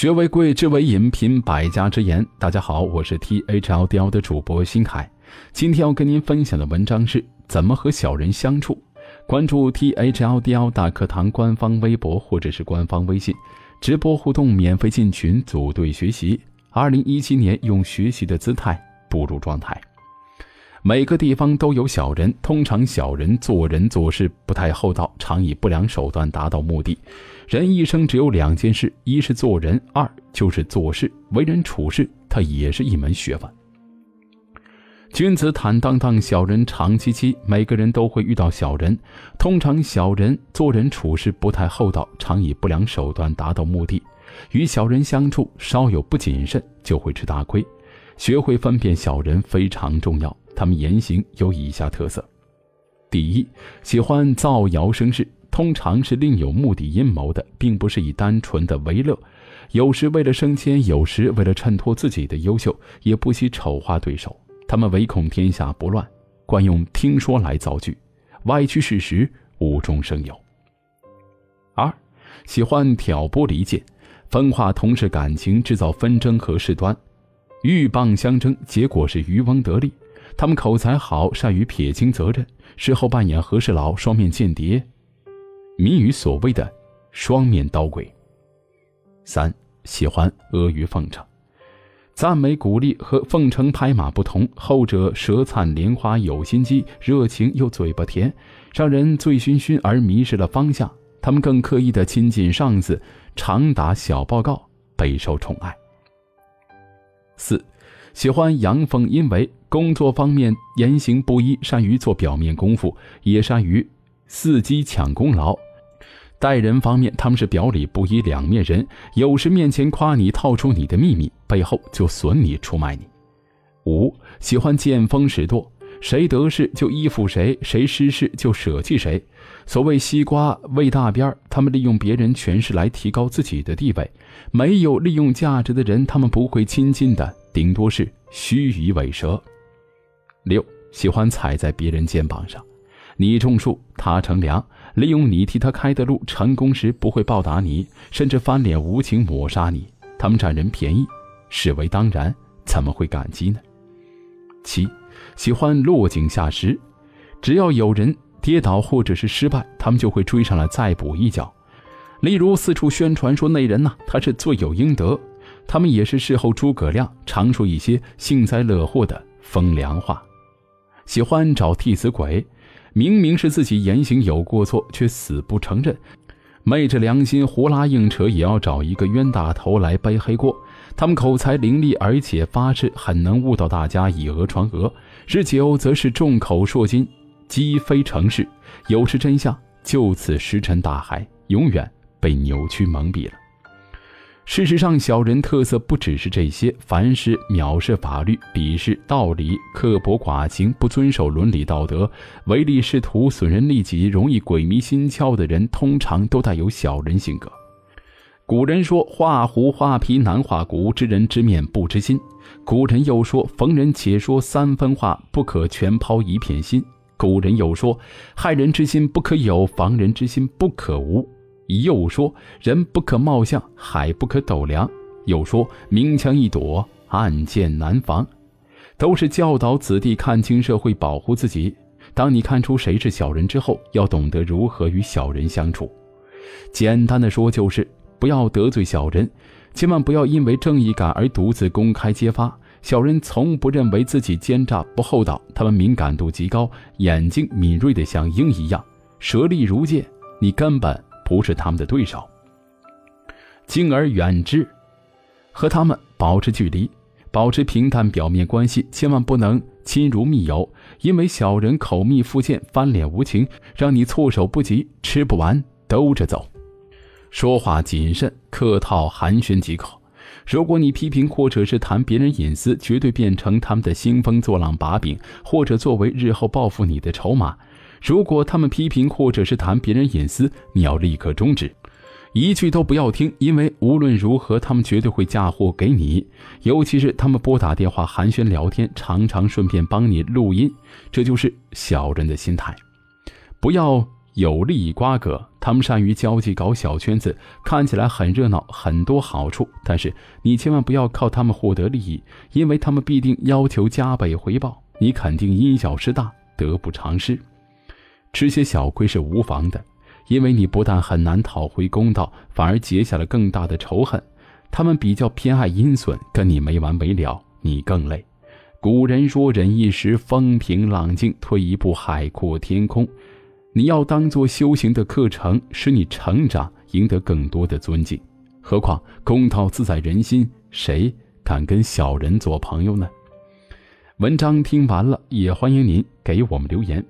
学为贵，知为饮，品百家之言。大家好，我是 T H L D L 的主播新凯。今天要跟您分享的文章是怎么和小人相处。关注 T H L D L 大课堂官方微博或者是官方微信，直播互动，免费进群组队学习。二零一七年，用学习的姿态步入状态。每个地方都有小人，通常小人做人做事不太厚道，常以不良手段达到目的。人一生只有两件事：一是做人，二就是做事。为人处事，它也是一门学问。君子坦荡荡，小人长戚戚。每个人都会遇到小人，通常小人做人处事不太厚道，常以不良手段达到目的。与小人相处，稍有不谨慎就会吃大亏。学会分辨小人非常重要。他们言行有以下特色：第一，喜欢造谣生事，通常是另有目的阴谋的，并不是以单纯的为乐。有时为了升迁，有时为了衬托自己的优秀，也不惜丑化对手。他们唯恐天下不乱，惯用听说来造句，歪曲事实，无中生有。二，喜欢挑拨离间，分化同事感情，制造纷争和事端，鹬蚌相争，结果是渔翁得利。他们口才好，善于撇清责任，事后扮演和事佬、双面间谍，谜语所谓的双面刀鬼。三喜欢阿谀奉承，赞美鼓励和奉承拍马不同，后者舌灿莲花有心机，热情又嘴巴甜，让人醉醺醺而迷失了方向。他们更刻意的亲近上司，常打小报告，备受宠爱。四喜欢阳奉阴违。工作方面言行不一，善于做表面功夫，也善于伺机抢功劳。待人方面，他们是表里不一两面人，有时面前夸你，套出你的秘密，背后就损你出卖你。五喜欢见风使舵，谁得势就依附谁，谁失势就舍弃谁。所谓西瓜喂大边儿，他们利用别人权势来提高自己的地位。没有利用价值的人，他们不会亲近的，顶多是虚与委蛇。六喜欢踩在别人肩膀上，你种树，他乘凉，利用你替他开的路，成功时不会报答你，甚至翻脸无情抹杀你。他们占人便宜，视为当然，怎么会感激呢？七喜欢落井下石，只要有人跌倒或者是失败，他们就会追上来再补一脚。例如四处宣传说那人呐，他是罪有应得，他们也是事后诸葛亮，常说一些幸灾乐祸的风凉话。喜欢找替死鬼，明明是自己言行有过错，却死不承认，昧着良心胡拉硬扯，也要找一个冤大头来背黑锅。他们口才伶俐，而且发誓很能误导大家，以讹传讹；日久则是众口铄金，积非成是。有时真相就此石沉大海，永远被扭曲蒙蔽了。事实上，小人特色不只是这些。凡是藐视法律、鄙视道理、刻薄寡情、不遵守伦理道德、唯利是图、损人利己、容易鬼迷心窍的人，通常都带有小人性格。古人说：“画虎画皮难画骨，知人知面不知心。”古人又说：“逢人且说三分话，不可全抛一片心。”古人又说：“害人之心不可有，防人之心不可无。”又说：“人不可貌相，海不可斗量。”又说：“明枪易躲，暗箭难防。”都是教导子弟看清社会，保护自己。当你看出谁是小人之后，要懂得如何与小人相处。简单的说，就是不要得罪小人，千万不要因为正义感而独自公开揭发。小人从不认为自己奸诈不厚道，他们敏感度极高，眼睛敏锐的像鹰一样，舌利如剑，你根本。不是他们的对手，敬而远之，和他们保持距离，保持平淡表面关系，千万不能亲如密友，因为小人口蜜腹剑，翻脸无情，让你措手不及，吃不完兜着走。说话谨慎，客套寒暄即可。如果你批评或者是谈别人隐私，绝对变成他们的兴风作浪把柄，或者作为日后报复你的筹码。如果他们批评或者是谈别人隐私，你要立刻终止，一句都不要听，因为无论如何，他们绝对会嫁祸给你。尤其是他们拨打电话寒暄聊天，常常顺便帮你录音，这就是小人的心态。不要有利益瓜葛，他们善于交际，搞小圈子，看起来很热闹，很多好处。但是你千万不要靠他们获得利益，因为他们必定要求加倍回报，你肯定因小失大，得不偿失。吃些小亏是无妨的，因为你不但很难讨回公道，反而结下了更大的仇恨。他们比较偏爱阴损，跟你没完没了，你更累。古人说：“忍一时风平浪静，退一步海阔天空。”你要当做修行的课程，使你成长，赢得更多的尊敬。何况公道自在人心，谁敢跟小人做朋友呢？文章听完了，也欢迎您给我们留言。